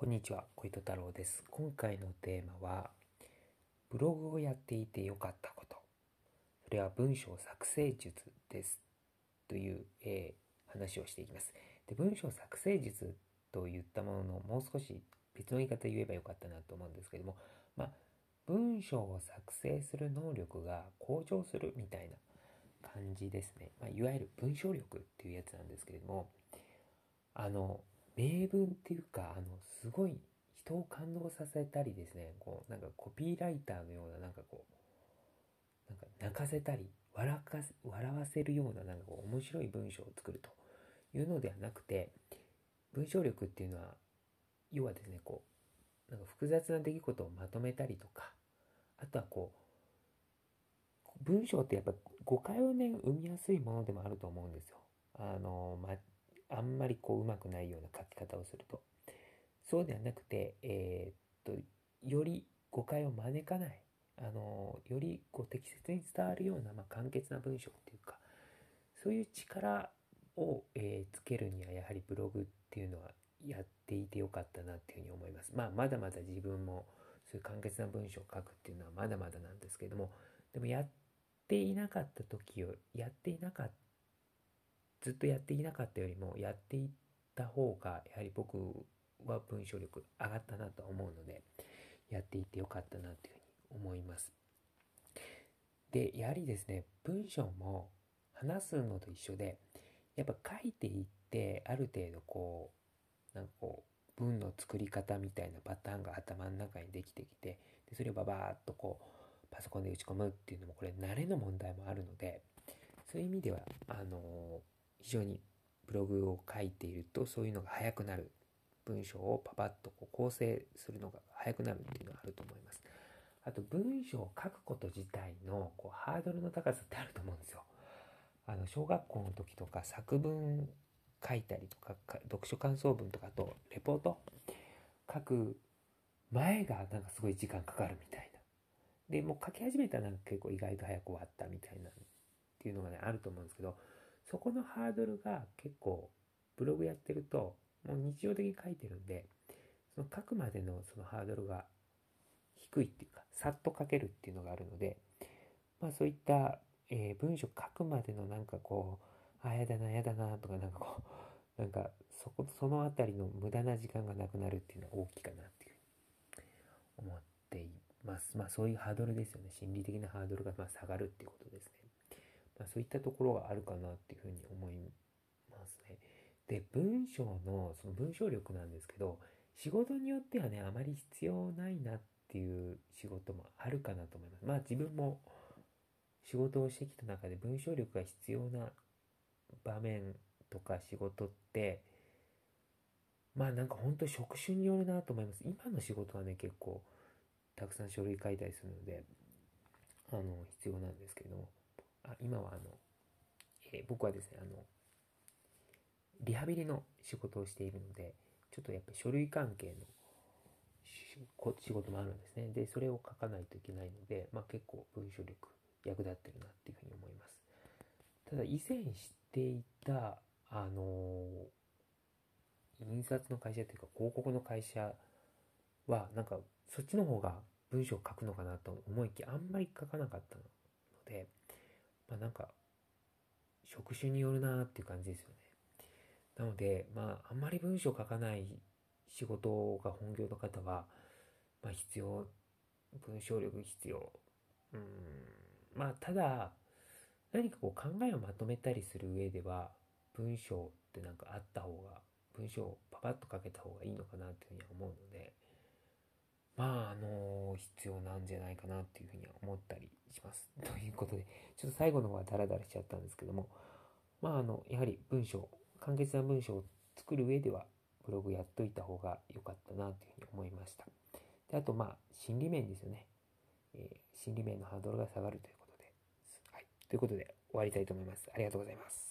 こんにちは、小糸太郎です。今回のテーマは、ブログをやっていて良かったこと。それは文章作成術です。という、えー話をしていきます。で、文章作成術と言ったものの、もう少し別の言い方言えばよかったなと思うんですけども、まあ、文章を作成する能力が向上するみたいな感じですね。まあ、いわゆる文章力っていうやつなんですけれども、あの、名文っていうか、あの、すごい人を感動させたりですね、こう、なんかコピーライターのような、なんかこう、なんか泣かせたり、笑かせ、笑わせるような、なんかこう、面白い文章を作るというのではなくて、文章力っていうのは、要はですね、こう、なんか複雑な出来事をまとめたりとか、あとはこう、文章ってやっぱ誤解をね、生みやすいものでもあると思うんですよ。あの、ま、あんまりこう、うまくないような書き方をすると。そうではなくて、えーっと、より誤解を招かない、あの、よりこう適切に伝わるような、まあ、簡潔な文章っていうか、そういう力を、えーつけるには、やはりブログっていうのはやっていてよかったなっていうふうに思います。まあ、まだまだ自分もそういう簡潔な文章を書くっていうのはまだまだなんですけども、でもやっていなかった時を、やっていなかった、ずっとやっていなかったよりも、やっていった方が、やはり僕は文章力上がったなと思うので、やっていってよかったなというふうに思います。で、やはりですね、文章も話すのと一緒で、やっぱ書いていって、ある程度こう、なんかこう、文の作り方みたいなパターンが頭の中にできてきて、でそれをババーっとこう、パソコンで打ち込むっていうのも、これ慣れの問題もあるので、そういう意味では、あの非常にブログを書いていると、そういうのが早くなる。文章をパパッとこう構成するのが早くなるっていうのがあると思います。あと、文章を書くこと自体のこうハードルの高さってあると思うんですよ。あの、小学校の時とか作文書いたりとか、読書感想文とかあと、レポート書く前がなんかすごい時間かかるみたいな。で、もう書き始めたらなんか結構意外と早く終わったみたいなっていうのがね、あると思うんですけど、そこのハードルが結構ブログやってると、もう日常的に書いてるんで、その書くまでのそのハードルが低いっていうか、さっと書けるっていうのがあるので、まあそういった、えー文章書くまでのなんかこう、あ、やだな、やだな、とかなんかこう、なんかそこ、そのあたりの無駄な時間がなくなるっていうのは大きいかなっていうう思っています。まあそういうハードルですよね。心理的なハードルがま下がるっていうことですね。まあそういったところがあるかなっていうふうに思いますね。で、文章のその文章力なんですけど、仕事によってはね、あまり必要ないなっていう仕事もあるかなと思います。まあ自分も仕事をしてきた中で文章力が必要な場面とか仕事って、まあなんか本当職種によるなと思います。今の仕事はね、結構たくさん書類書いたりするので、あの、必要なんですけど、今はあの、えー僕はですね、あの、リハビリの仕事をしているので、ちょっとやっぱり書類関係の仕事もあるんですね。で、それを書かないといけないので、まあ結構文章力役立ってるなっていうふうに思います。ただ以前知っていた、あの印刷の会社というか広告の会社は、なんかそっちの方が文章を書くのかなと思いきや、あんまり書かなかったので、まあなんか職種によるなっていう感じですよね。なので、まあ、あんまり文章書かない仕事が本業の方は、まあ、必要、文章力必要。うん、まあ、ただ、何かこう考えをまとめたりする上では、文章ってなんかあった方が、文章をパパッと書けた方がいいのかなっていうふうには思うので、まあ、あの必要なんじゃないかなっていうふうには思ったりします。ということで、ちょっと最後の方はダラダラしちゃったんですけども、まあ、あの、やはり文章、簡潔な文章を作る上では、ブログやっといた方が良かったなというふうに思いました。であと、まあ、心理面ですよね。えー心理面のハードルが下がるということで。はい。ということで、終わりたいと思います。ありがとうございます。